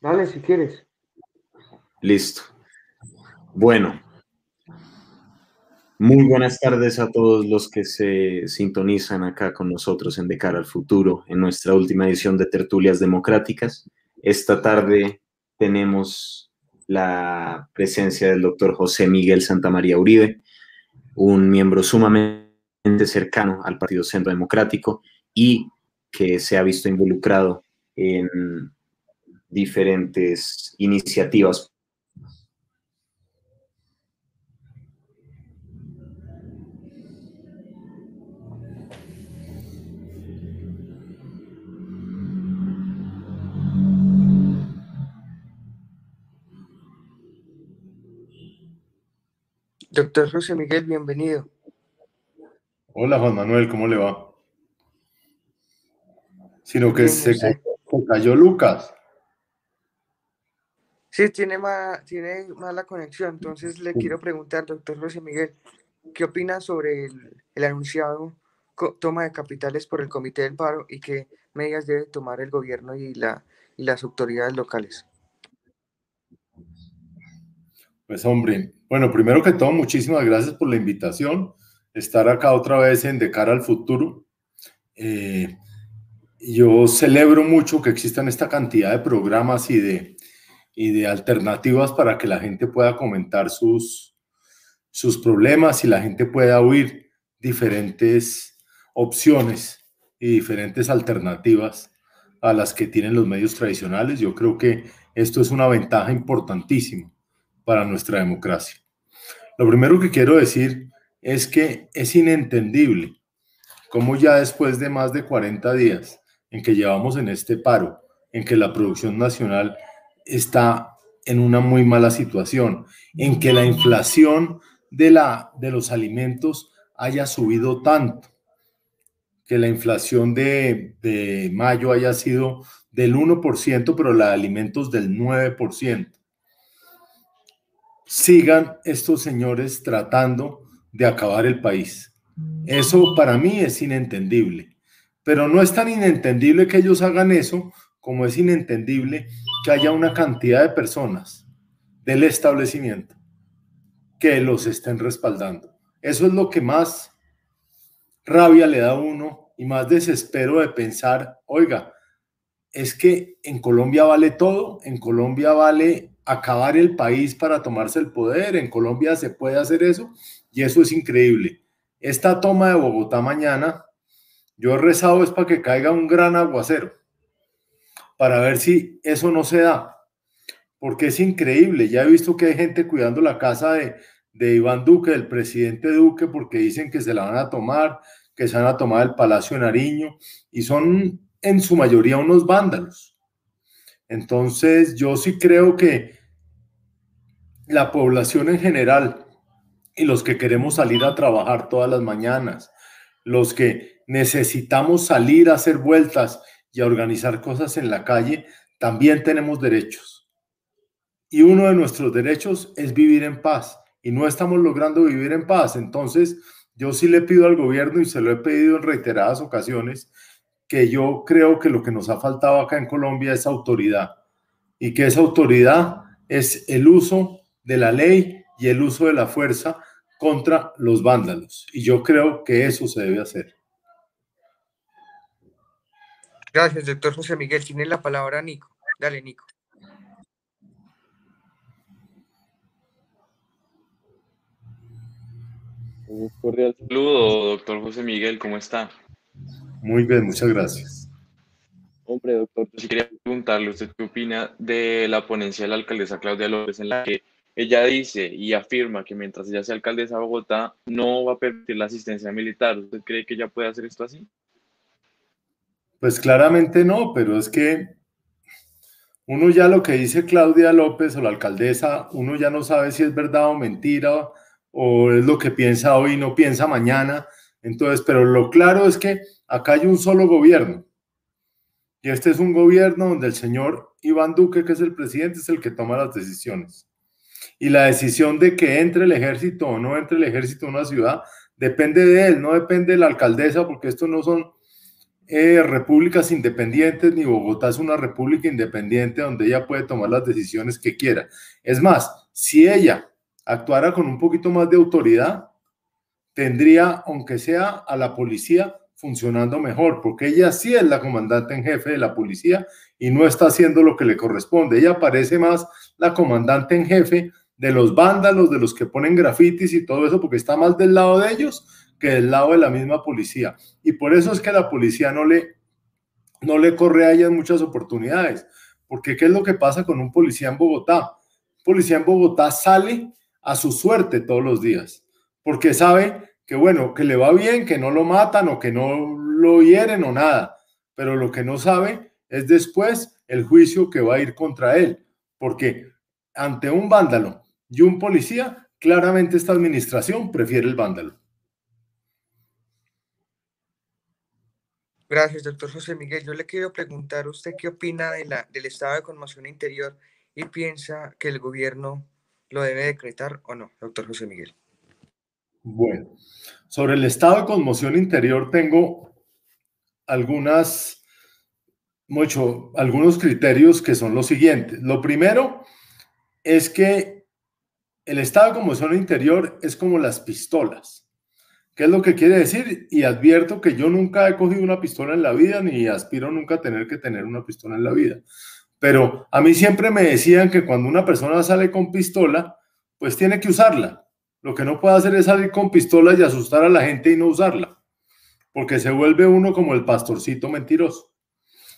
Dale, si quieres. Listo. Bueno, muy buenas tardes a todos los que se sintonizan acá con nosotros en De cara al futuro, en nuestra última edición de Tertulias Democráticas. Esta tarde tenemos la presencia del doctor José Miguel Santamaría Uribe, un miembro sumamente cercano al Partido Centro Democrático y que se ha visto involucrado en diferentes iniciativas Doctor José Miguel, bienvenido. Hola Juan Manuel, ¿cómo le va? Sino que se, cayó Lucas. Sí, tiene, tiene mala conexión, entonces le quiero preguntar, doctor José Miguel, ¿qué opina sobre el, anunciado toma de capitales por el Comité del Paro y qué medidas debe tomar el gobierno y, la, y las autoridades locales? Pues hombre, bueno, primero que todo, muchísimas gracias por la invitación, estar acá otra vez en De cara al futuro. Eh, yo celebro mucho que existan esta cantidad de programas y de, y de alternativas para que la gente pueda comentar sus, sus problemas y la gente pueda oír diferentes opciones y diferentes alternativas a las que tienen los medios tradicionales. Yo creo que esto es una ventaja importantísima para nuestra democracia. Lo primero que quiero decir es que es inentendible cómo ya después de más de 40 días en que llevamos en este paro, en que la producción nacional está en una muy mala situación, en que la inflación de, la, de los alimentos haya subido tanto, que la inflación de, de mayo haya sido del 1%, pero la de alimentos del 9% sigan estos señores tratando de acabar el país. Eso para mí es inentendible. Pero no es tan inentendible que ellos hagan eso como es inentendible que haya una cantidad de personas del establecimiento que los estén respaldando. Eso es lo que más rabia le da a uno y más desespero de pensar, oiga, es que en Colombia vale todo, en Colombia vale acabar el país para tomarse el poder. En Colombia se puede hacer eso y eso es increíble. Esta toma de Bogotá mañana, yo he rezado es para que caiga un gran aguacero, para ver si eso no se da, porque es increíble. Ya he visto que hay gente cuidando la casa de, de Iván Duque, del presidente Duque, porque dicen que se la van a tomar, que se van a tomar el Palacio de Nariño, y son en su mayoría unos vándalos. Entonces, yo sí creo que la población en general y los que queremos salir a trabajar todas las mañanas, los que necesitamos salir a hacer vueltas y a organizar cosas en la calle, también tenemos derechos. Y uno de nuestros derechos es vivir en paz y no estamos logrando vivir en paz. Entonces, yo sí le pido al gobierno y se lo he pedido en reiteradas ocasiones que yo creo que lo que nos ha faltado acá en Colombia es autoridad y que esa autoridad es el uso de la ley y el uso de la fuerza contra los vándalos. Y yo creo que eso se debe hacer. Gracias, doctor José Miguel. Tiene la palabra Nico. Dale, Nico. Un cordial saludo, doctor José Miguel, ¿cómo está? Muy bien, muchas gracias. Hombre, doctor, yo sí quería preguntarle, ¿usted qué opina de la ponencia de la alcaldesa Claudia López en la que ella dice y afirma que mientras ella sea alcaldesa de Bogotá, no va a permitir la asistencia militar. ¿Usted cree que ella puede hacer esto así? Pues claramente no, pero es que uno ya lo que dice Claudia López o la alcaldesa, uno ya no sabe si es verdad o mentira o es lo que piensa hoy y no piensa mañana. Entonces, pero lo claro es que acá hay un solo gobierno. Y este es un gobierno donde el señor Iván Duque, que es el presidente, es el que toma las decisiones. Y la decisión de que entre el ejército o no entre el ejército en una ciudad depende de él, no depende de la alcaldesa, porque estos no son eh, repúblicas independientes, ni Bogotá es una república independiente donde ella puede tomar las decisiones que quiera. Es más, si ella actuara con un poquito más de autoridad, tendría, aunque sea a la policía, funcionando mejor, porque ella sí es la comandante en jefe de la policía y no está haciendo lo que le corresponde. Ella parece más la comandante en jefe de los vándalos, de los que ponen grafitis y todo eso, porque está más del lado de ellos que del lado de la misma policía. Y por eso es que la policía no le, no le corre a ella muchas oportunidades. Porque ¿qué es lo que pasa con un policía en Bogotá? Un policía en Bogotá sale a su suerte todos los días, porque sabe que bueno, que le va bien, que no lo matan o que no lo hieren o nada, pero lo que no sabe es después el juicio que va a ir contra él, porque ante un vándalo y un policía, claramente esta administración prefiere el vándalo. Gracias, doctor José Miguel. Yo le quiero preguntar, ¿usted qué opina del estado de conmoción interior y piensa que el gobierno lo debe decretar o no, doctor José Miguel? Bueno, sobre el estado de conmoción interior tengo algunas, mucho, algunos criterios que son los siguientes. Lo primero es que el estado de conmoción interior es como las pistolas. ¿Qué es lo que quiere decir? Y advierto que yo nunca he cogido una pistola en la vida ni aspiro nunca a tener que tener una pistola en la vida. Pero a mí siempre me decían que cuando una persona sale con pistola, pues tiene que usarla. Lo que no puede hacer es salir con pistola y asustar a la gente y no usarla, porque se vuelve uno como el pastorcito mentiroso.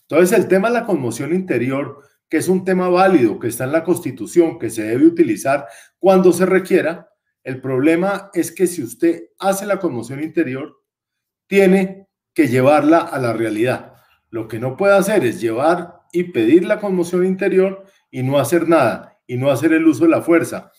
Entonces el tema de la conmoción interior, que es un tema válido, que está en la Constitución, que se debe utilizar cuando se requiera, el problema es que si usted hace la conmoción interior, tiene que llevarla a la realidad. Lo que no puede hacer es llevar y pedir la conmoción interior y no hacer nada, y no hacer el uso de la fuerza,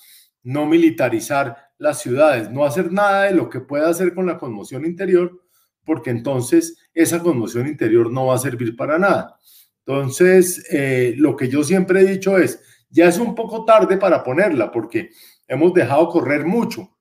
no militarizar las ciudades, no hacer nada de lo que pueda hacer con la conmoción interior, porque entonces esa conmoción interior no va a servir para nada. Entonces, eh, lo que yo siempre he dicho es, ya es un poco tarde para ponerla, porque hemos dejado correr mucho.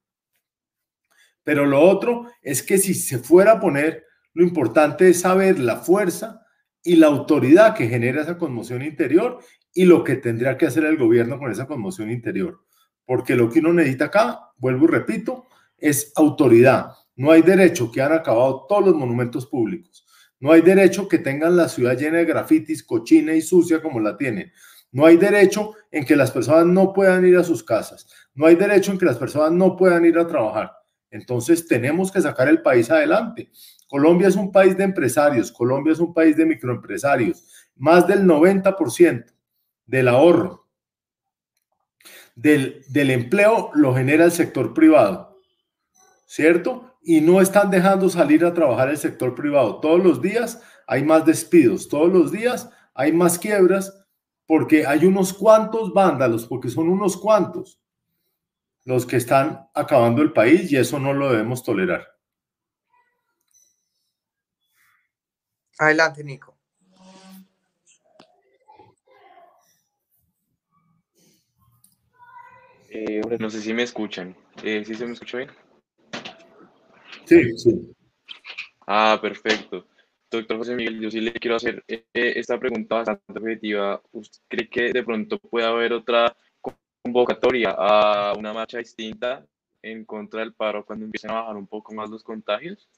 Pero lo otro es que si se fuera a poner, lo importante es saber la fuerza y la autoridad que genera esa conmoción interior y lo que tendría que hacer el gobierno con esa conmoción interior. Porque lo que uno necesita acá, vuelvo y repito, es autoridad. No hay derecho que han acabado todos los monumentos públicos. No hay derecho que tengan la ciudad llena de grafitis, cochina y sucia como la tienen. No hay derecho en que las personas no puedan ir a sus casas. No hay derecho en que las personas no puedan ir a trabajar. Entonces tenemos que sacar el país adelante. Colombia es un país de empresarios, Colombia es un país de microempresarios. Más del 90% del ahorro, del, del empleo lo genera el sector privado, ¿cierto? Y no están dejando salir a trabajar el sector privado. Todos los días hay más despidos, todos los días hay más quiebras porque hay unos cuantos vándalos, porque son unos cuantos los que están acabando el país y eso no lo debemos tolerar. Adelante, Nico. Eh, no sé si me escuchan. Eh, ¿Sí se me escucha bien? Sí, sí. Ah, perfecto. Doctor José Miguel, yo sí le quiero hacer eh, esta pregunta bastante objetiva. ¿Usted cree que de pronto puede haber otra convocatoria a una marcha distinta en contra del paro cuando empiecen a bajar un poco más los contagios?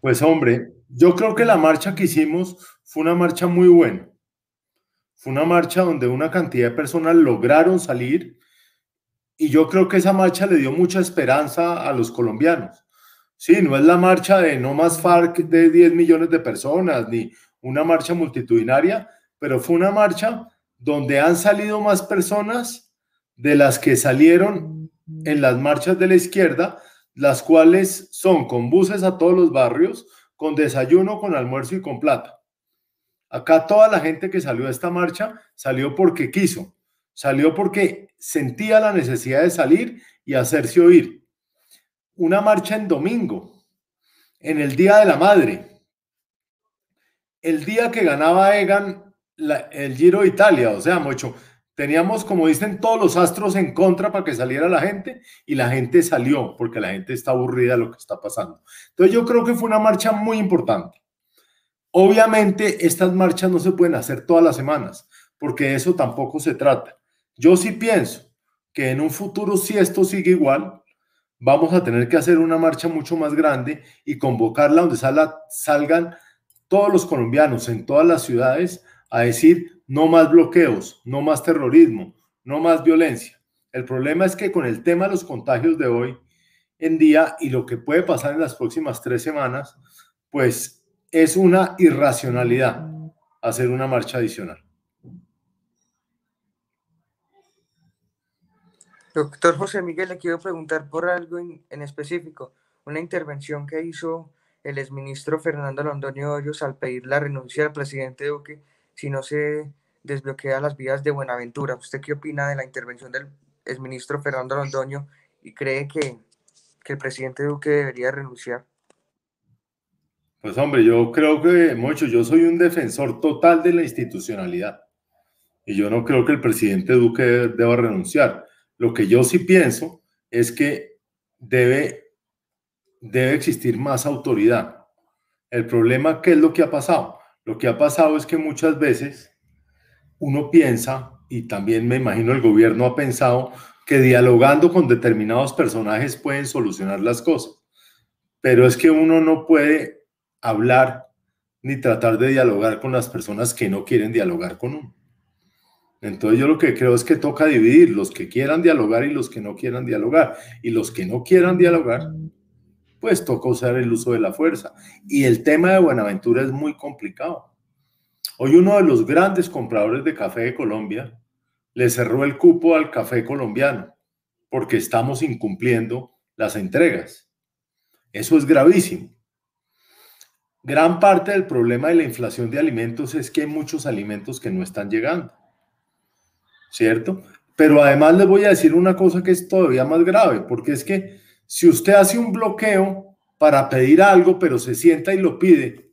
Pues hombre, yo creo que la marcha que hicimos fue una marcha muy buena. Fue una marcha donde una cantidad de personas lograron salir y yo creo que esa marcha le dio mucha esperanza a los colombianos. Sí, no es la marcha de no más FARC de 10 millones de personas, ni una marcha multitudinaria, pero fue una marcha donde han salido más personas de las que salieron en las marchas de la izquierda, las cuales son con buses a todos los barrios, con desayuno, con almuerzo y con plata. Acá toda la gente que salió a esta marcha salió porque quiso, salió porque sentía la necesidad de salir y hacerse oír una marcha en domingo, en el Día de la Madre, el día que ganaba Egan el Giro de Italia, o sea, mucho. Teníamos, como dicen, todos los astros en contra para que saliera la gente y la gente salió porque la gente está aburrida de lo que está pasando. Entonces yo creo que fue una marcha muy importante. Obviamente estas marchas no se pueden hacer todas las semanas, porque eso tampoco se trata. Yo sí pienso que en un futuro, si esto sigue igual, vamos a tener que hacer una marcha mucho más grande y convocarla donde salgan todos los colombianos en todas las ciudades a decir no más bloqueos, no más terrorismo, no más violencia. El problema es que con el tema de los contagios de hoy en día y lo que puede pasar en las próximas tres semanas, pues es una irracionalidad hacer una marcha adicional. Doctor José Miguel, le quiero preguntar por algo en, específico, una intervención que hizo el exministro Fernando Londoño Hoyos al pedir la renuncia al presidente Duque si no se desbloquea las vías de Buenaventura. ¿Usted qué opina de la intervención del exministro Fernando Londoño y cree que, que el presidente Duque debería renunciar? Pues hombre, yo creo que, mucho, yo soy un defensor total de la institucionalidad y yo no creo que el presidente Duque deba renunciar. Lo que yo sí pienso es que debe, debe existir más autoridad. El problema, ¿qué es lo que ha pasado? Lo que ha pasado es que muchas veces uno piensa, y también me imagino el gobierno ha pensado, que dialogando con determinados personajes pueden solucionar las cosas. Pero es que uno no puede hablar ni tratar de dialogar con las personas que no quieren dialogar con uno. Entonces yo lo que creo es que toca dividir los que quieran dialogar y los que no quieran dialogar. Y los que no quieran dialogar, pues toca usar el uso de la fuerza. Y el tema de Buenaventura es muy complicado. Hoy uno de los grandes compradores de café de Colombia le cerró el cupo al café colombiano porque estamos incumpliendo las entregas. Eso es gravísimo. Gran parte del problema de la inflación de alimentos es que hay muchos alimentos que no están llegando. ¿Cierto? Pero además les voy a decir una cosa que es todavía más grave, porque es que si usted hace un bloqueo para pedir algo, pero se sienta y lo pide,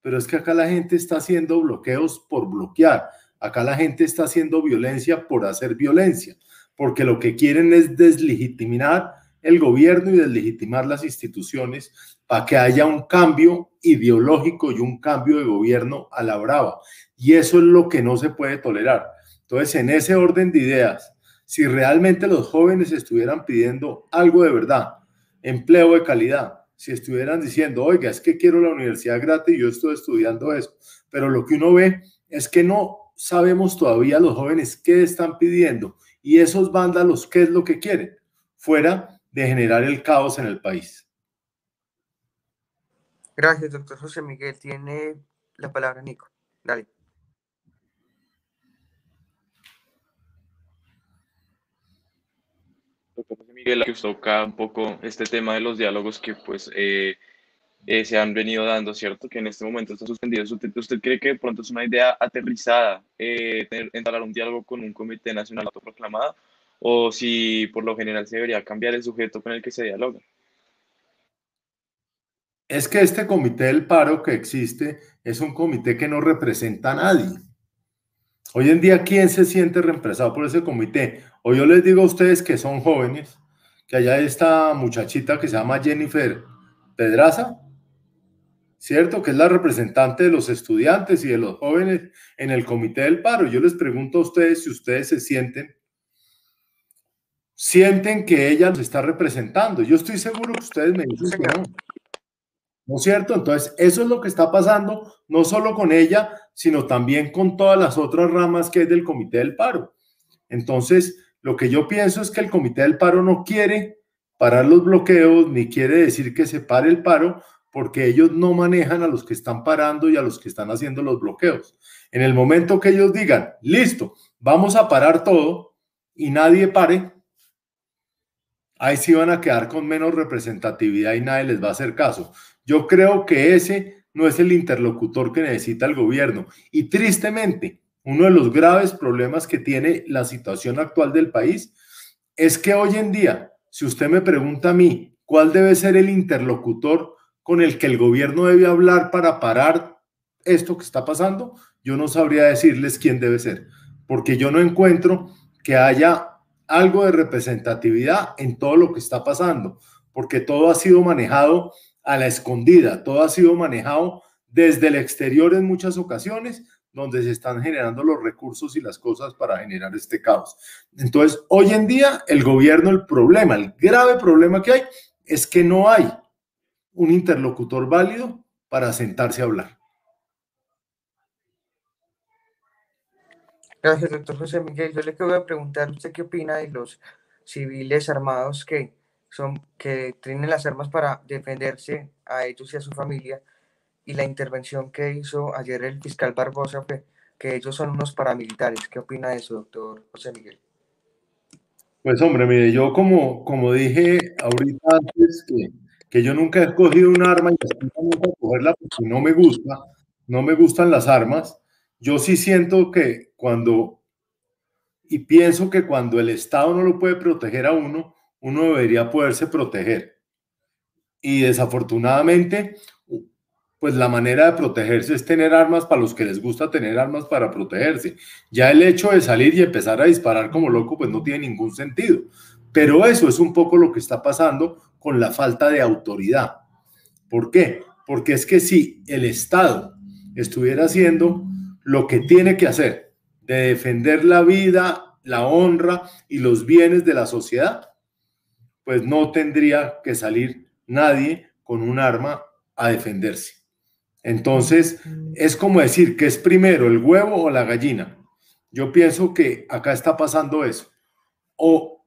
pero es que acá la gente está haciendo bloqueos por bloquear, acá la gente está haciendo violencia por hacer violencia, porque lo que quieren es deslegitimar el gobierno y deslegitimar las instituciones para que haya un cambio ideológico y un cambio de gobierno a la brava. Y eso es lo que no se puede tolerar. Entonces, en ese orden de ideas, si realmente los jóvenes estuvieran pidiendo algo de verdad, empleo de calidad, si estuvieran diciendo, oiga, es que quiero la universidad gratis y yo estoy estudiando eso, pero lo que uno ve es que no sabemos todavía los jóvenes qué están pidiendo y esos vándalos qué es lo que quieren, fuera de generar el caos en el país. Gracias, doctor José Miguel. Tiene la palabra Nico. Dale. Miguel, que usted toca un poco este tema de los diálogos que pues eh, eh, se han venido dando, ¿cierto? Que en este momento está suspendido. ¿Usted, cree que de pronto es una idea aterrizada eh, entrar un diálogo con un comité nacional autoproclamado? ¿O si por lo general se debería cambiar el sujeto con el que se dialoga? Es que este comité del paro que existe es un comité que no representa a nadie. Hoy en día, ¿quién se siente reemplazado por ese comité? O yo les digo a ustedes que son jóvenes, que allá esta muchachita que se llama Jennifer Pedraza, ¿cierto? Que es la representante de los estudiantes y de los jóvenes en el comité del paro. Yo les pregunto a ustedes si ustedes se sienten, sienten que ella los está representando. Yo estoy seguro que ustedes me dicen que no. ¿No es cierto? Entonces, eso es lo que está pasando, no solo con ella, sino también con todas las otras ramas que es del Comité del Paro. Entonces, lo que yo pienso es que el Comité del Paro no quiere parar los bloqueos, ni quiere decir que se pare el paro, porque ellos no manejan a los que están parando y a los que están haciendo los bloqueos. En el momento que ellos digan, listo, vamos a parar todo y nadie pare, ahí sí van a quedar con menos representatividad y nadie les va a hacer caso. Yo creo que ese no es el interlocutor que necesita el gobierno. Y tristemente, uno de los graves problemas que tiene la situación actual del país es que hoy en día, si usted me pregunta a mí cuál debe ser el interlocutor con el que el gobierno debe hablar para parar esto que está pasando, yo no sabría decirles quién debe ser, porque yo no encuentro que haya algo de representatividad en todo lo que está pasando, porque todo ha sido manejado a la escondida, todo ha sido manejado desde el exterior en muchas ocasiones, donde se están generando los recursos y las cosas para generar este caos. Entonces, hoy en día, el gobierno, el problema, el grave problema que hay, es que no hay un interlocutor válido para sentarse a hablar. Gracias, doctor José Miguel. Yo le quiero preguntar, ¿usted qué opina de los civiles armados que son que tienen las armas para defenderse a ellos y a su familia? Y la intervención que hizo ayer el fiscal Barbosa fue que ellos son unos paramilitares. ¿Qué opina de eso, doctor José Miguel? Pues hombre, mire, yo como, como dije ahorita antes que, que yo nunca he cogido un arma y nunca cogerla porque no me gusta, no me gustan las armas yo sí siento que cuando, y pienso que cuando el Estado no lo puede proteger a uno, uno debería poderse proteger. Y desafortunadamente, pues la manera de protegerse es tener armas para los que les gusta tener armas para protegerse. Ya el hecho de salir y empezar a disparar como loco, pues no tiene ningún sentido. Pero eso es un poco lo que está pasando con la falta de autoridad. ¿Por qué? Porque es que si el Estado estuviera haciendo lo que tiene que hacer de defender la vida, la honra y los bienes de la sociedad, pues no tendría que salir nadie con un arma a defenderse. Entonces, es como decir que es primero el huevo o la gallina. Yo pienso que acá está pasando eso. O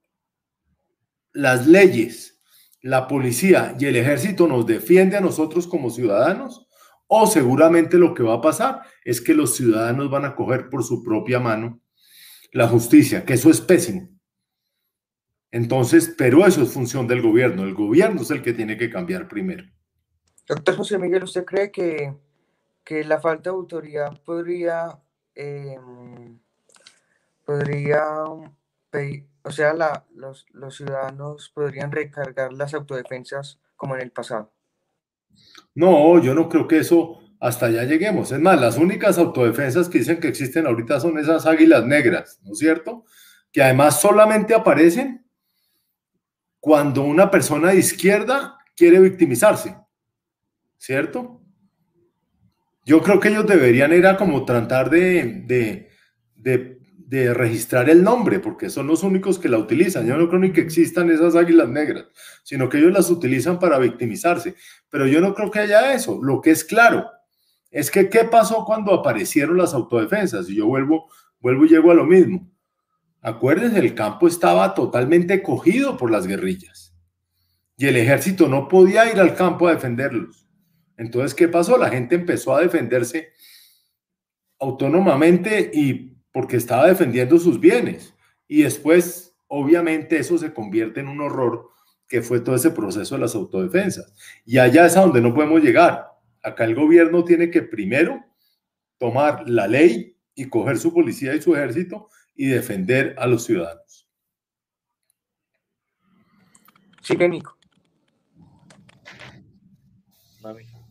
las leyes, la policía y el ejército nos defiende a nosotros como ciudadanos, o seguramente lo que va a pasar es que los ciudadanos van a coger por su propia mano la justicia, que eso es pésimo. Entonces, pero eso es función del gobierno. El gobierno es el que tiene que cambiar primero. Doctor José Miguel, ¿usted cree que, que la falta de autoridad podría, em, podría o sea, los, los ciudadanos podrían recargar las autodefensas como en el pasado? No, yo no creo que eso hasta allá lleguemos. Es más, las únicas autodefensas que dicen que existen ahorita son esas águilas negras, ¿no es cierto? Que además solamente aparecen cuando una persona de izquierda quiere victimizarse, ¿cierto? Yo creo que ellos deberían era como tratar de, de, de de registrar el nombre, porque son los únicos que la utilizan. Yo no creo ni que existan esas águilas negras, sino que ellos las utilizan para victimizarse. Pero yo no creo que haya eso. Lo que es claro es que qué pasó cuando aparecieron las autodefensas. Y yo vuelvo, vuelvo y llego a lo mismo. Acuérdense, el campo estaba totalmente cogido por las guerrillas y el ejército no podía ir al campo a defenderlos. Entonces, ¿qué pasó? La gente empezó a defenderse autónomamente y porque estaba defendiendo sus bienes. Y después, obviamente, eso se convierte en un horror que fue todo ese proceso de las autodefensas. Y allá es a donde no podemos llegar. Acá el gobierno tiene que primero tomar la ley y coger su policía y su ejército y defender a los ciudadanos. Sí, Nico.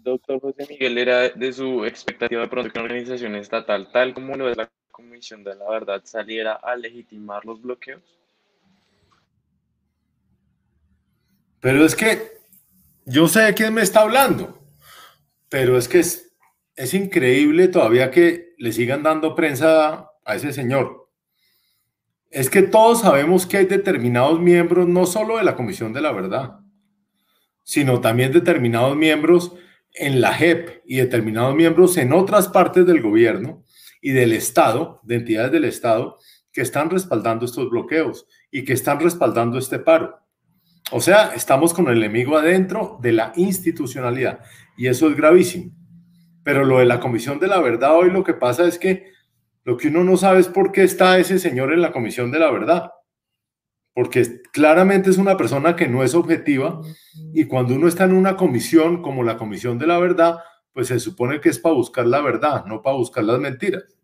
Doctor José Miguel, era de su expectativa de pronto que una organización estatal, tal como lo es la Comisión de la Verdad saliera a legitimar los bloqueos? Pero es que yo sé de quién me está hablando, pero es que es, es increíble todavía que le sigan dando prensa a ese señor. Es que todos sabemos que hay determinados miembros, no solo de la Comisión de la Verdad, sino también determinados miembros en la JEP y determinados miembros en otras partes del gobierno y del Estado, de entidades del Estado, que están respaldando estos bloqueos y que están respaldando este paro. O sea, estamos con el enemigo adentro de la institucionalidad y eso es gravísimo. Pero lo de la Comisión de la Verdad hoy lo que pasa es que lo que uno no sabe es por qué está ese señor en la Comisión de la Verdad. Porque claramente es una persona que no es objetiva y cuando uno está en una comisión como la Comisión de la Verdad, pues se supone que es para buscar la verdad, no para buscar las mentiras.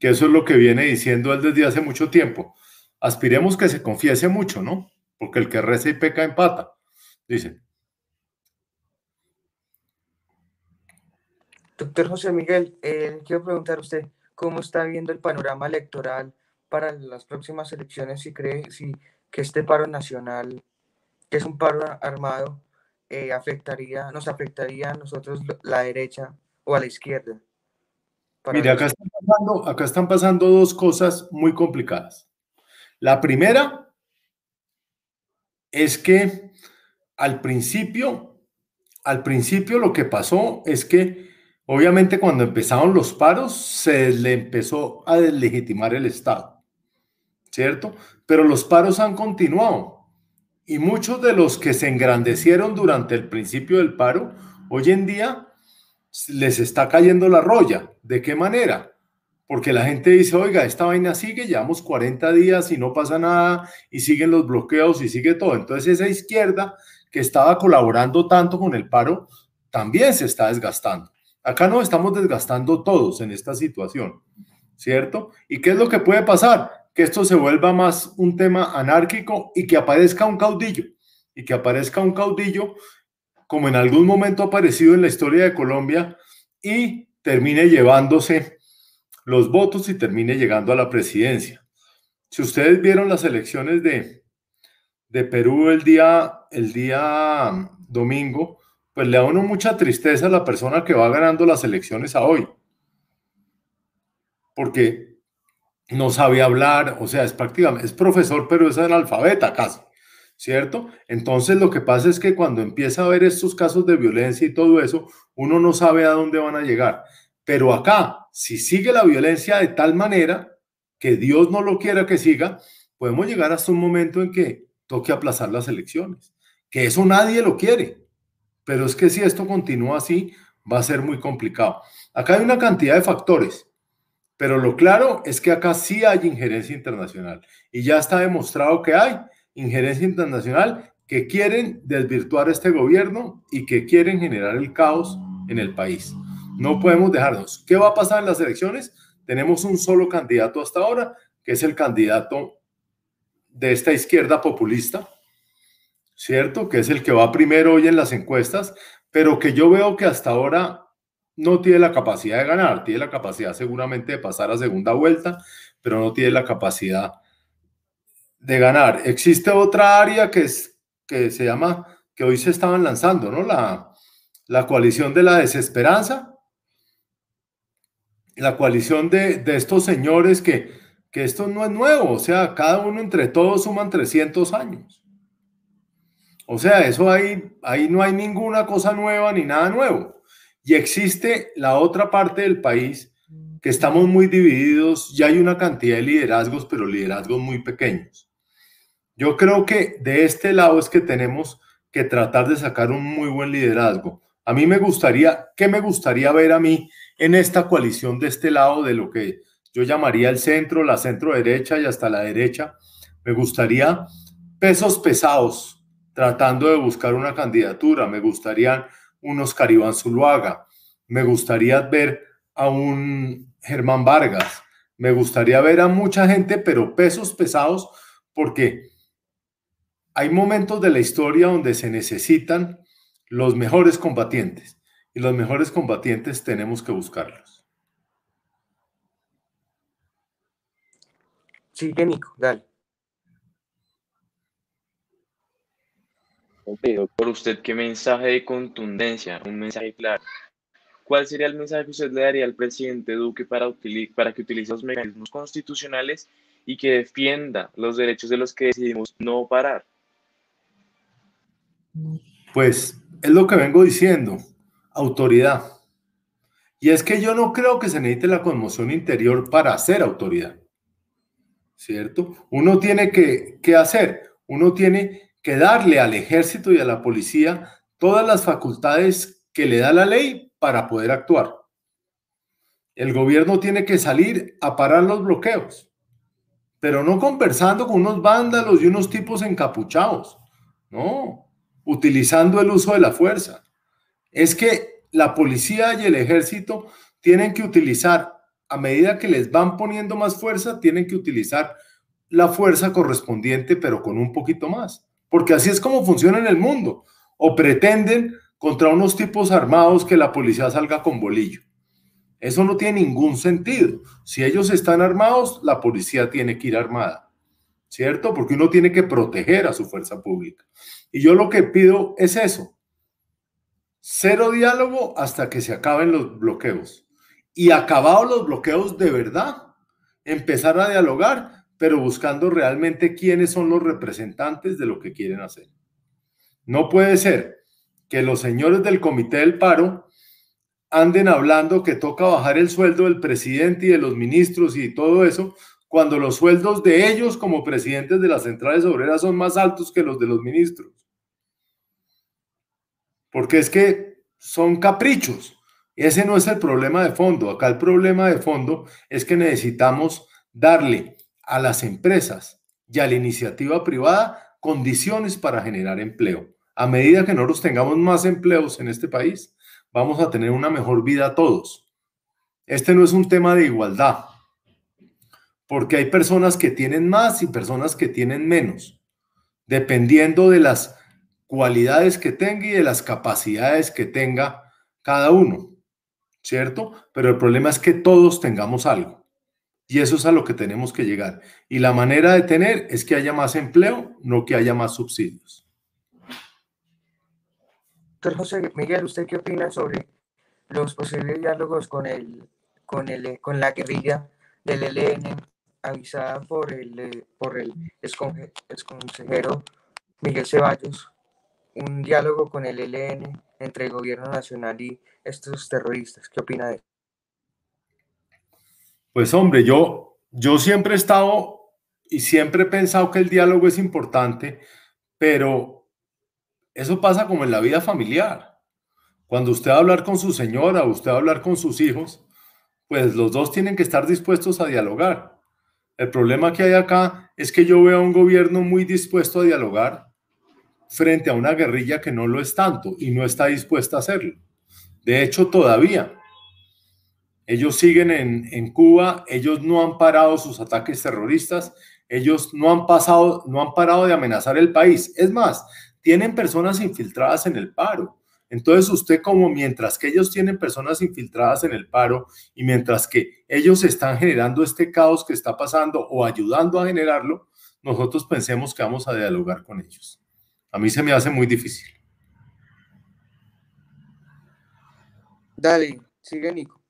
Que eso es lo que viene diciendo él desde hace mucho tiempo. Aspiremos que se confiese mucho, ¿no? Porque el que reza y peca empata, dice. Doctor José Miguel, eh, quiero preguntar a usted cómo está viendo el panorama electoral para las próximas elecciones, si cree si, que este paro nacional, que es un paro armado, eh, afectaría, nos afectaría a nosotros la derecha o a la izquierda. Mire, acá están, pasando, acá están pasando dos cosas muy complicadas. La primera es que al principio, al principio lo que pasó es que obviamente cuando empezaron los paros se le empezó a deslegitimar el Estado, ¿cierto? Pero los paros han continuado y muchos de los que se engrandecieron durante el principio del paro, hoy en día les está cayendo la roya. ¿De qué manera? Porque la gente dice, oiga, esta vaina sigue, llevamos 40 días y no pasa nada, y siguen los bloqueos y sigue todo. Entonces esa izquierda que estaba colaborando tanto con el paro, también se está desgastando. Acá nos estamos desgastando todos en esta situación, ¿cierto? ¿Y qué es lo que puede pasar? Que esto se vuelva más un tema anárquico y que aparezca un caudillo, y que aparezca un caudillo como en algún momento ha aparecido en la historia de Colombia y termine llevándose los votos y termine llegando a la presidencia. Si ustedes vieron las elecciones de, de Perú el día, el día domingo, pues le da uno mucha tristeza a la persona que va ganando las elecciones a hoy. Porque no sabe hablar, o sea, es prácticamente, es profesor, pero es analfabeta casi. ¿cierto? Entonces lo que pasa es que cuando empieza a haber estos casos de violencia y todo eso, uno no sabe a dónde van a llegar. Pero acá, si sigue la violencia de tal manera que Dios no lo quiera que siga, podemos llegar hasta un momento en que toque aplazar las elecciones. Que eso nadie lo quiere. Pero es que si esto continúa así, va a ser muy complicado. Acá hay una cantidad de factores, pero lo claro es que acá sí hay injerencia internacional y ya está demostrado que hay injerencia internacional que quieren desvirtuar este gobierno y que quieren generar el caos en el país. No podemos dejarnos. ¿Qué va a pasar en las elecciones? Tenemos un solo candidato hasta ahora, que es el candidato de esta izquierda populista, ¿cierto? Que es el que va primero hoy en las encuestas, pero que yo veo que hasta ahora no tiene la capacidad de ganar, tiene la capacidad seguramente de pasar a segunda vuelta, pero no tiene la capacidad de ganar. Existe otra área que, es, que se llama, que hoy se estaban lanzando, ¿no? La, la coalición de la desesperanza, la coalición de, de estos señores que, que esto no es nuevo, o sea, cada uno entre todos suman 300 años. O sea, eso ahí, ahí no hay ninguna cosa nueva ni nada nuevo. Y existe la otra parte del país que estamos muy divididos, ya hay una cantidad de liderazgos, pero liderazgos muy pequeños. Yo creo que de este lado es que tenemos que tratar de sacar un muy buen liderazgo. A mí me gustaría, ¿qué me gustaría ver a mí en esta coalición de este lado de lo que yo llamaría el centro, la centro derecha y hasta la derecha? Me gustaría pesos pesados tratando de buscar una candidatura. Me gustarían unos Caribán Zuluaga. Me gustaría ver a un Germán Vargas. Me gustaría ver a mucha gente, pero pesos pesados, porque hay momentos de la historia donde se necesitan los mejores combatientes y los mejores combatientes tenemos que buscarlos. Sí, Nico, dale. Doctor, ¿usted qué mensaje de contundencia, un mensaje claro? ¿Cuál sería el mensaje que usted le daría al presidente Duque para, para que utilice los mecanismos constitucionales y que defienda los derechos de los que decidimos no parar? Pues es lo que vengo diciendo, autoridad. Y es que yo no creo que se necesite la conmoción interior para ser autoridad. ¿Cierto? Uno tiene que, ¿qué hacer? Uno tiene que darle al ejército y a la policía todas las facultades que le da la ley para poder actuar. El gobierno tiene que salir a parar los bloqueos, pero no conversando con unos vándalos y unos tipos encapuchados. No, utilizando el uso de la fuerza. Es que la policía y el ejército tienen que utilizar, a medida que les van poniendo más fuerza, tienen que utilizar la fuerza correspondiente, pero con un poquito más. Porque así es como funciona en el mundo. O pretenden contra unos tipos armados que la policía salga con bolillo. Eso no tiene ningún sentido. Si ellos están armados, la policía tiene que ir armada. ¿Cierto? Porque uno tiene que proteger a su fuerza pública. Y yo lo que pido es eso, Cero diálogo hasta que se acaben los bloqueos. Y acabados los bloqueos de verdad, empezar a dialogar, pero buscando realmente quiénes son los representantes de lo que quieren hacer. No puede ser que los señores del Comité del Paro anden hablando que toca bajar el sueldo del presidente y de los ministros y todo eso, cuando los sueldos de ellos como presidentes de las centrales obreras son más altos que los de los ministros. Porque es que son caprichos. Ese no es el problema de fondo. Acá el problema de fondo es que necesitamos darle a las empresas y a la iniciativa privada condiciones para generar empleo. A medida que nosotros tengamos más empleos en este país, vamos a tener una mejor vida todos. Este no es un tema de igualdad, porque hay personas que tienen más y personas que tienen menos, dependiendo de las cualidades que tenga y de las capacidades que tenga cada uno, ¿cierto? Pero el problema es que todos tengamos algo. Y eso es a lo que tenemos que llegar. Y la manera de tener es que haya más empleo, no que haya más subsidios. Doctor José Miguel, ¿usted qué opina sobre los posibles diálogos con el, con el, con la guerrilla del ELN avisada por el, por el consejero Miguel Ceballos, un diálogo con el ELN entre el gobierno nacional y estos terroristas. ¿Qué opina de eso? Pues hombre, yo, yo siempre he estado y siempre he pensado que el diálogo es importante, pero eso pasa como en la vida familiar. Cuando usted va a hablar con su señora, usted va a hablar con sus hijos, pues los dos tienen que estar dispuestos a dialogar. El problema que hay acá es que yo veo a un gobierno muy dispuesto a dialogar frente a una guerrilla que no lo es tanto y no está dispuesta a hacerlo. De hecho, todavía ellos siguen en, en, Cuba, ellos no han parado sus ataques terroristas, ellos no han pasado, no han parado de amenazar el país. Es más, tienen personas infiltradas en el paro. Entonces usted como mientras que ellos tienen personas infiltradas en el paro y mientras que ellos están generando este caos que está pasando o ayudando a generarlo, nosotros pensemos que vamos a dialogar con ellos. A mí se me hace muy difícil. Dale, sigue Nico.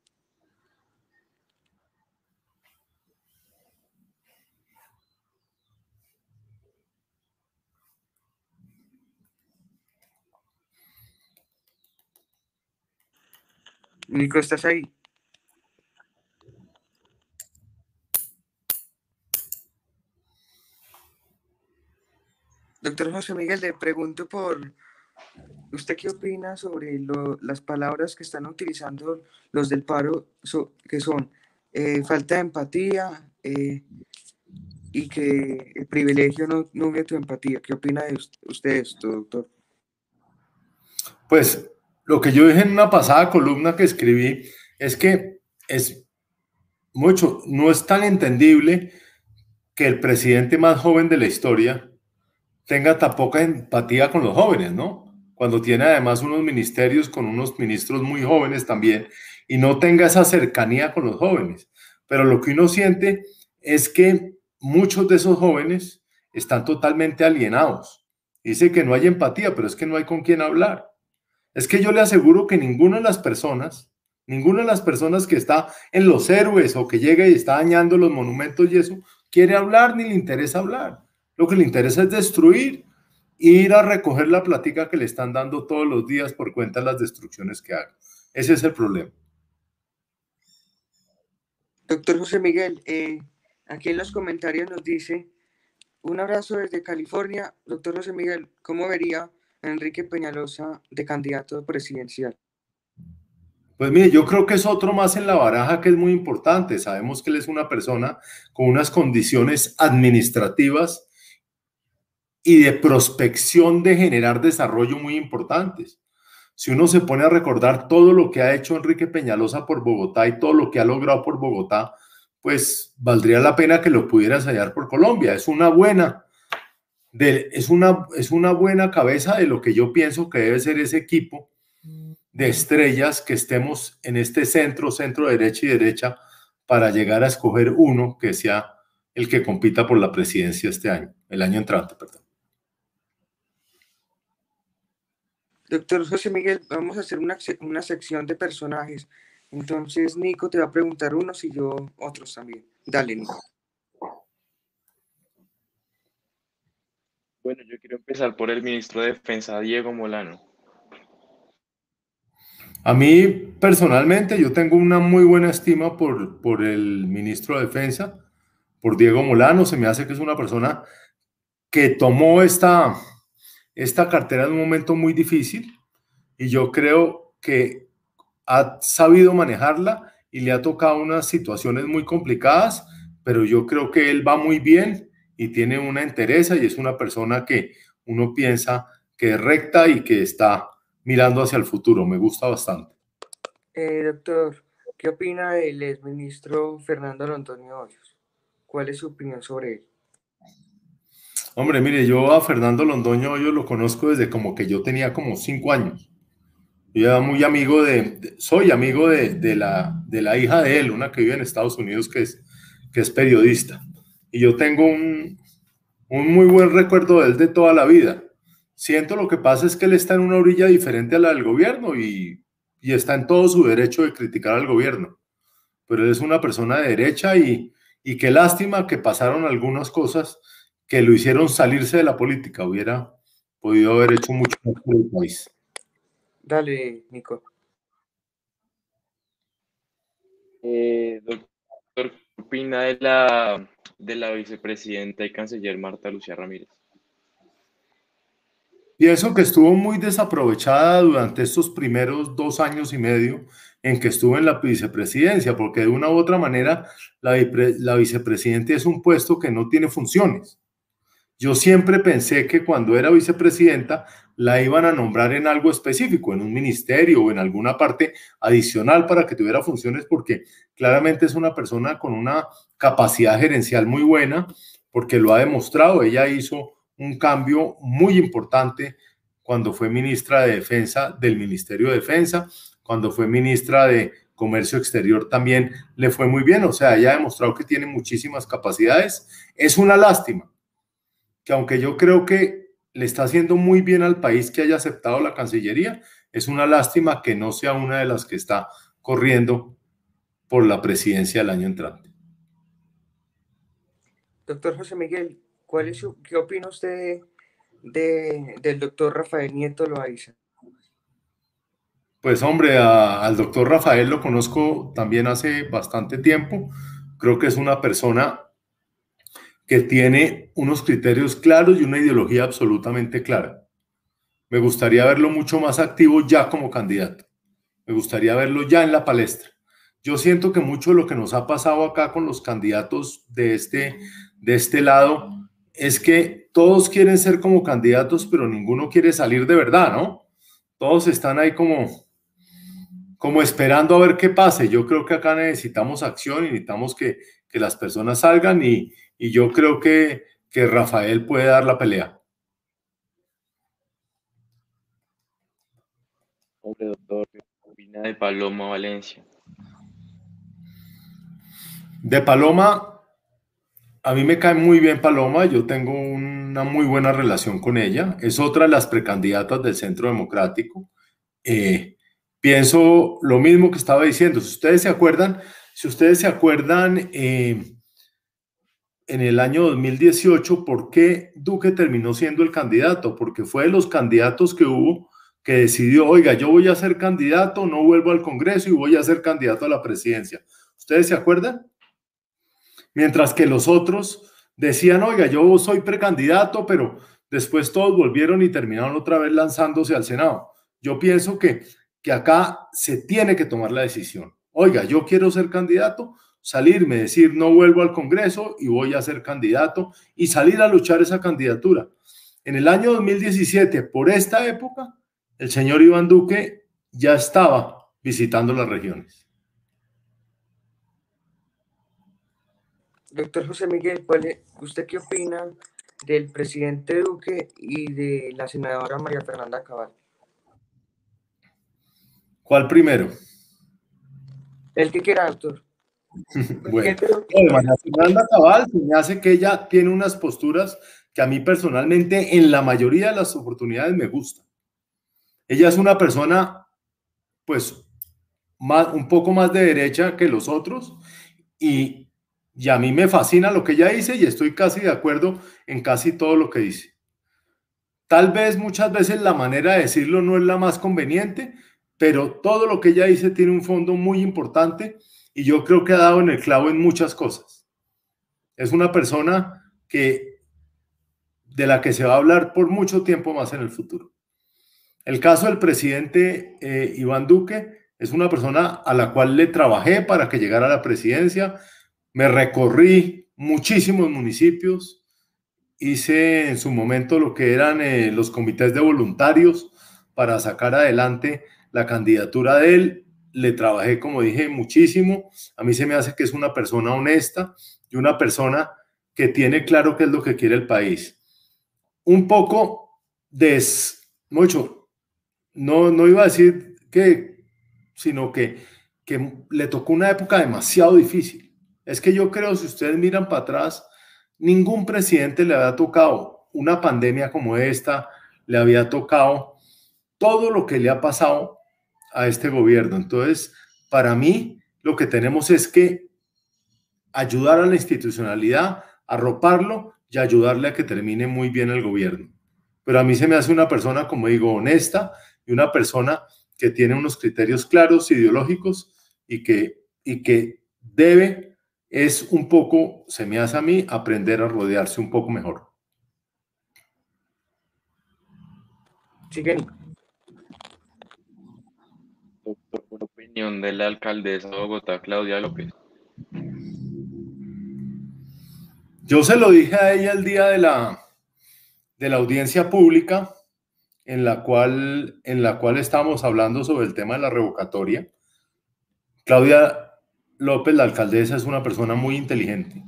Nico, ¿estás ahí? Doctor José Miguel, le pregunto por, ¿usted qué opina sobre las palabras que están utilizando los del paro, que son eh, falta de empatía eh, y que el privilegio no, no tu empatía? ¿Qué opina de usted esto, doctor? Pues lo que yo dije en una pasada columna que escribí es que es mucho, no es tan entendible que el presidente más joven de la historia tenga tan poca empatía con los jóvenes, ¿no? Cuando tiene además unos ministerios con unos ministros muy jóvenes también y no tenga esa cercanía con los jóvenes. Pero lo que uno siente es que muchos de esos jóvenes están totalmente alienados. Dice que no hay empatía, pero es que no hay con quién hablar. Es que yo le aseguro que ninguna de las personas, ninguna de las personas que está en los héroes o que llega y está dañando los monumentos y eso, quiere hablar ni le interesa hablar. Lo que le interesa es destruir ir a recoger la platica que le están dando todos los días por cuenta de las destrucciones que hagan. Ese es el problema. Doctor José Miguel, eh, aquí en los comentarios nos dice, un abrazo desde California. Doctor José Miguel, ¿cómo vería Enrique Peñalosa de candidato presidencial? Pues mire, yo creo que es otro más en la baraja que es muy importante. Sabemos que él es una persona con unas condiciones administrativas y de prospección de generar desarrollo muy importantes. Si uno se pone a recordar todo lo que ha hecho Enrique Peñalosa por Bogotá y todo lo que ha logrado por Bogotá, pues valdría la pena que lo pudiera ensayar por Colombia. Es una buena es, una, es una buena cabeza de lo que yo pienso que debe ser ese equipo de estrellas que estemos en este centro, centro derecha y derecha para llegar a escoger uno que sea el que compita por la presidencia este año, el año entrante, perdón. Doctor José Miguel, vamos a hacer una, una sección de personajes. Entonces, Nico te va a preguntar unos y yo otros también. Dale, Nico. Bueno, yo quiero empezar por el ministro de Defensa, Diego Molano. A mí, personalmente, yo tengo una muy buena estima por, por el ministro de Defensa, por Diego Molano. Se me hace que es una persona que tomó esta, esta cartera en un momento muy difícil y yo creo que ha sabido manejarla y le ha tocado unas situaciones muy complicadas, pero yo creo que él va muy bien y tiene una entereza y es una persona que uno piensa que es recta y que está mirando hacia el futuro. Me gusta bastante. Eh, doctor, ¿qué opina del exministro Fernando Antonio Hoyos? ¿Cuál es su opinión sobre él? Hombre, mire, yo a Fernando Londoño yo lo conozco desde como que yo tenía como cinco años. Yo era muy amigo de, soy amigo de, la, de la hija de él, una que vive en Estados Unidos que es, que es periodista. Y yo tengo un, un muy buen recuerdo de él de toda la vida. Siento lo que pasa es que él está en una orilla diferente a la del gobierno y, y está en todo su derecho de criticar al gobierno. Pero él es una persona de derecha y, y qué lástima que pasaron algunas cosas que lo hicieron salirse de la política. Hubiera podido haber hecho mucho más por el país. Dale, Nico. Eh, doctor, ¿qué opina de la, de la vicepresidenta y canciller Marta Lucía Ramírez? Pienso que estuvo muy desaprovechada durante estos primeros dos años y medio en que estuvo en la vicepresidencia, porque de una u otra manera la, la vicepresidenta es un puesto que no tiene funciones. Yo siempre pensé que cuando era vicepresidenta la iban a nombrar en algo específico, en un ministerio o en alguna parte adicional para que tuviera funciones, porque claramente es una persona con una capacidad gerencial muy buena, porque lo ha demostrado. Ella hizo un cambio muy importante cuando fue ministra de Defensa del Ministerio de Defensa, cuando fue ministra de Comercio Exterior también le fue muy bien, o sea, ella ha demostrado que tiene muchísimas capacidades. Es una lástima que aunque yo creo que le está haciendo muy bien al país que haya aceptado la Cancillería, es una lástima que no sea una de las que está corriendo por la presidencia del año entrante. Doctor José Miguel, ¿cuál es su, ¿qué opina usted de, del doctor Rafael Nieto Loaiza? Pues hombre, al doctor Rafael lo conozco también hace bastante tiempo. Creo que es una persona que tiene unos criterios claros y una ideología absolutamente clara. Me gustaría verlo mucho más activo ya como candidato. Me gustaría verlo ya en la palestra. Yo siento que mucho de lo que nos ha pasado acá con los candidatos de este, de este lado es que todos quieren ser como candidatos, pero ninguno quiere salir de verdad, ¿no? Todos están ahí como, como esperando a ver qué pase. Yo creo que acá necesitamos acción y necesitamos que, que las personas salgan y, y yo creo que, que Rafael puede dar la pelea. Hombre, doctor, ¿qué opina de Paloma Valencia? De Paloma, a mí me cae muy bien Paloma, yo tengo una muy buena relación con ella, es otra de las precandidatas del Centro Democrático. Eh, pienso lo mismo que estaba diciendo, si ustedes se acuerdan, si ustedes se acuerdan, eh, en el año 2018, ¿por qué Duque terminó siendo el candidato? Porque fue de los candidatos que hubo que decidió, oiga, yo voy a ser candidato, no vuelvo al Congreso y voy a ser candidato a la presidencia. ¿Ustedes se acuerdan? Mientras que los otros decían, oiga, yo soy precandidato, pero después todos volvieron y terminaron otra vez lanzándose al Senado. Yo pienso que, que acá se tiene que tomar la decisión. Oiga, yo quiero ser candidato, salirme, decir no vuelvo al Congreso y voy a ser candidato y salir a luchar esa candidatura. En el año 2017, por esta época, el señor Iván Duque ya estaba visitando las regiones. Doctor José Miguel, ¿usted qué opina del presidente Duque y de la senadora María Fernanda Cabal? ¿Cuál primero? El que quiera, doctor. bueno, Fernanda Cabal me hace que ella tiene unas posturas que a mí personalmente en la mayoría de las oportunidades me gustan. Ella es una persona, pues, más, un poco más de derecha que los otros y, y a mí me fascina lo que ella dice y estoy casi de acuerdo en casi todo lo que dice. Tal vez muchas veces la manera de decirlo no es la más conveniente, pero todo lo que ella dice tiene un fondo muy importante y yo creo que ha dado en el clavo en muchas cosas. Es una persona que de la que se va a hablar por mucho tiempo más en el futuro. El caso del presidente eh, Iván Duque es una persona a la cual le trabajé para que llegara a la presidencia. Me recorrí muchísimos municipios, hice en su momento lo que eran eh, los comités de voluntarios para sacar adelante la candidatura de él. Le trabajé, como dije, muchísimo. A mí se me hace que es una persona honesta y una persona que tiene claro qué es lo que quiere el país. Un poco des, mucho, no, no iba a decir que, sino que, que le tocó una época demasiado difícil. Es que yo creo, si ustedes miran para atrás, ningún presidente le había tocado una pandemia como esta, le había tocado todo lo que le ha pasado a este gobierno. Entonces, para mí, lo que tenemos es que ayudar a la institucionalidad, arroparlo y ayudarle a que termine muy bien el gobierno. Pero a mí se me hace una persona, como digo, honesta y una persona que tiene unos criterios claros, ideológicos y que, y que debe, es un poco, se me hace a mí, aprender a rodearse un poco mejor. Doctor, de la alcaldesa de Bogotá, Claudia López. Yo se lo dije a ella el día de la, de la audiencia pública en la cual, en la cual estamos hablando sobre el tema de la revocatoria. Claudia López, la alcaldesa, es una persona muy inteligente,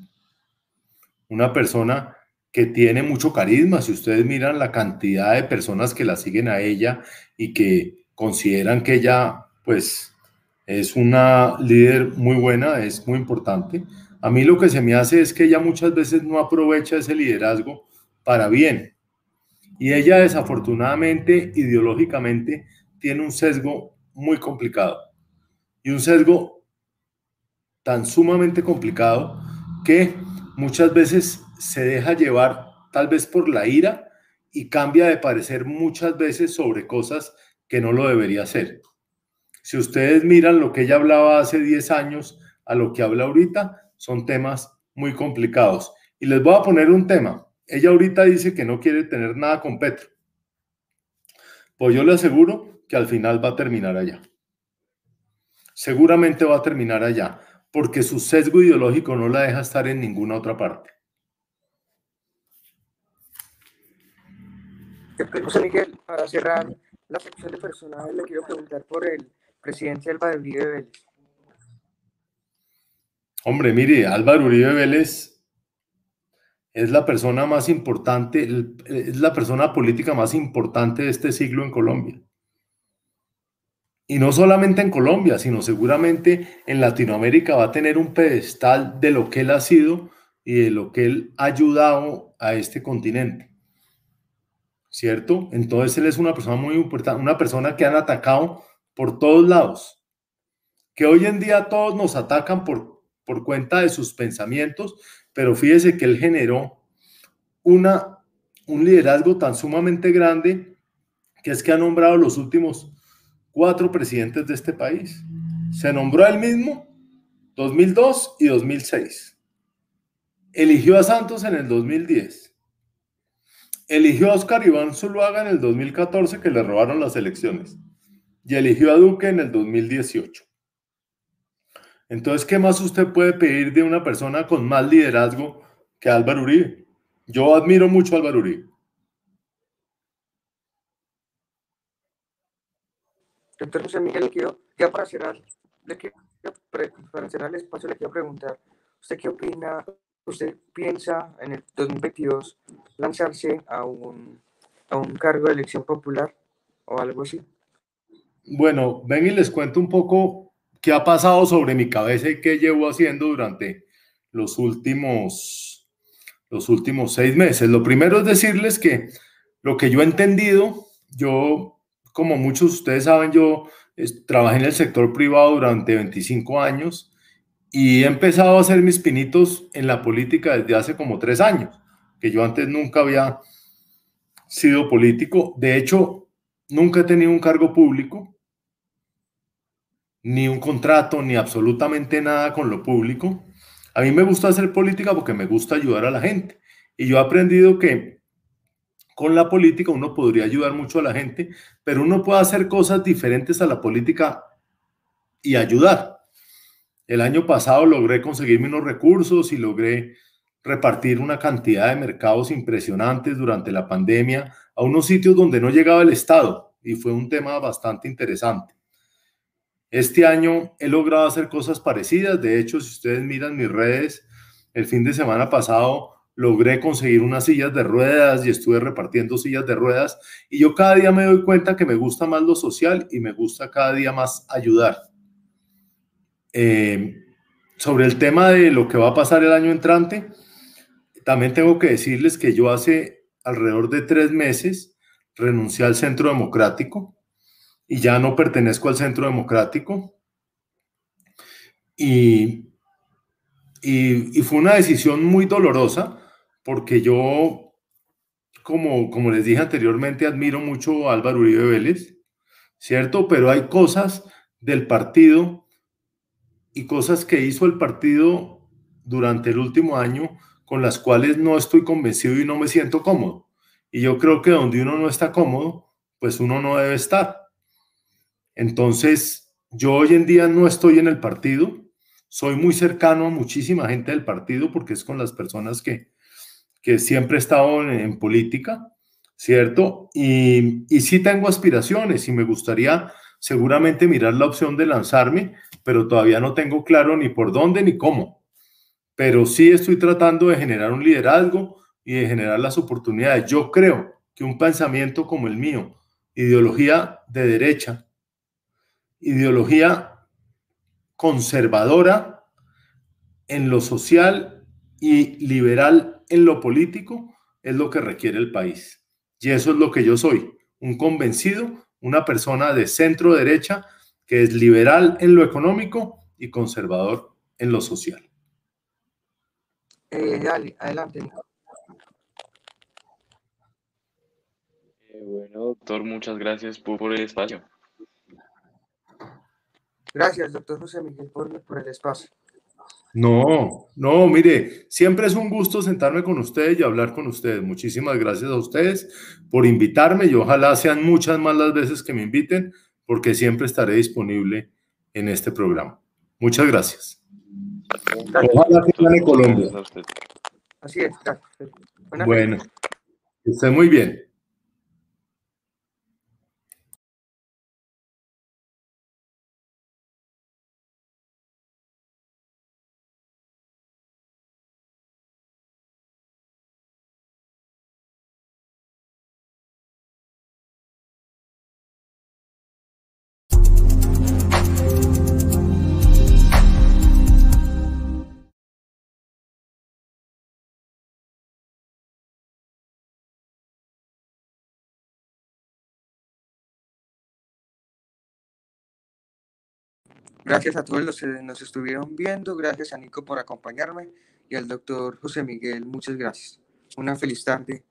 una persona que tiene mucho carisma. Si ustedes miran la cantidad de personas que la siguen a ella y que consideran que ella, pues, es una líder muy buena, es muy importante. A mí lo que se me hace es que ella muchas veces no aprovecha ese liderazgo para bien. Y ella desafortunadamente, ideológicamente, tiene un sesgo muy complicado. Y un sesgo tan sumamente complicado que muchas veces se deja llevar tal vez por la ira y cambia de parecer muchas veces sobre cosas que no lo debería hacer. Si ustedes miran lo que ella hablaba hace 10 años a lo que habla ahorita, son temas muy complicados. Y les voy a poner un tema. Ella ahorita dice que no quiere tener nada con Petro. Pues yo le aseguro que al final va a terminar allá. Seguramente va a terminar allá, porque su sesgo ideológico no la deja estar en ninguna otra parte. Miguel, para cerrar la sección de personal, le quiero preguntar por el presidente Álvaro Uribe Vélez. Hombre, mire, Álvaro Uribe Vélez es la persona más importante, es la persona política más importante de este siglo en Colombia. Y no solamente en Colombia, sino seguramente en Latinoamérica va a tener un pedestal de lo que él ha sido y de lo que él ha ayudado a este continente. ¿Cierto? Entonces él es una persona muy importante, una persona que han atacado por todos lados. Que hoy en día todos nos atacan por, por cuenta de sus pensamientos, pero fíjese que él generó una, un liderazgo tan sumamente grande que es que ha nombrado los últimos cuatro presidentes de este país. Se nombró él mismo 2002 y 2006. Eligió a Santos en el 2010. Eligió a Oscar Iván Zuluaga en el 2014 que le robaron las elecciones. Y eligió a Duque en el 2018. Entonces, ¿qué más usted puede pedir de una persona con más liderazgo que Álvaro Uribe? Yo admiro mucho a Álvaro Uribe. Doctor Miguel, quiero, ya para cerrar el espacio, le quiero preguntar, ¿usted qué opina? ¿Usted piensa en el 2022 lanzarse a un, a un cargo de elección popular o algo así? Bueno, ven y les cuento un poco qué ha pasado sobre mi cabeza y qué llevo haciendo durante los últimos, los últimos seis meses. Lo primero es decirles que lo que yo he entendido, yo como muchos de ustedes saben, yo trabajé en el sector privado durante 25 años y he empezado a hacer mis pinitos en la política desde hace como tres años, que yo antes nunca había sido político. De hecho, nunca he tenido un cargo público, ni un contrato, ni absolutamente nada con lo público. A mí me gusta hacer política porque me gusta ayudar a la gente. Y yo he aprendido que con la política uno podría ayudar mucho a la gente, pero uno puede hacer cosas diferentes a la política y ayudar. El año pasado logré conseguirme unos recursos y logré repartir una cantidad de mercados impresionantes durante la pandemia a unos sitios donde no llegaba el Estado y fue un tema bastante interesante. Este año he logrado hacer cosas parecidas. De hecho, si ustedes miran mis redes, el fin de semana pasado logré conseguir unas sillas de ruedas y estuve repartiendo sillas de ruedas y yo cada día me doy cuenta que me gusta más lo social y me gusta cada día más ayudar. Eh, sobre el tema de lo que va a pasar el año entrante, también tengo que decirles que yo hace alrededor de tres meses renuncié al Centro Democrático y ya no pertenezco al Centro Democrático. Y, y, fue una decisión muy dolorosa porque yo, como, como les dije anteriormente, admiro mucho a Álvaro Uribe Vélez, ¿cierto? Pero hay cosas del partido y cosas que hizo el partido durante el último año con las cuales no estoy convencido y no me siento cómodo. Y yo creo que donde uno no está cómodo, pues uno no debe estar. Entonces, yo hoy en día no estoy en el partido, soy muy cercano a muchísima gente del partido porque es con las personas que, que siempre he estado en, política, ¿cierto? Y, y sí tengo aspiraciones y me gustaría seguramente mirar la opción de lanzarme, pero todavía no tengo claro ni por dónde ni cómo. Pero sí estoy tratando de generar un liderazgo y de generar las oportunidades. Yo creo que un pensamiento como el mío, ideología de derecha, ideología conservadora en lo social y liberal en lo político es lo que requiere el país. Y eso es lo que yo soy, un convencido, una persona de centro derecha que es liberal en lo económico y conservador en lo social. Eh, dale, adelante. Eh, bueno, doctor, muchas gracias por, el espacio. Gracias, doctor José Miguel, por, por el espacio. No, no, mire, siempre es un gusto sentarme con ustedes y hablar con ustedes. Muchísimas gracias a ustedes por invitarme y ojalá sean muchas más las veces que me inviten porque siempre estaré disponible en este programa. Muchas gracias. Ojalá que gane Colombia. Así es. Bueno, que esté muy bien. Gracias a todos los que nos estuvieron viendo, gracias a Nico por acompañarme y al doctor José Miguel, muchas gracias. Una feliz tarde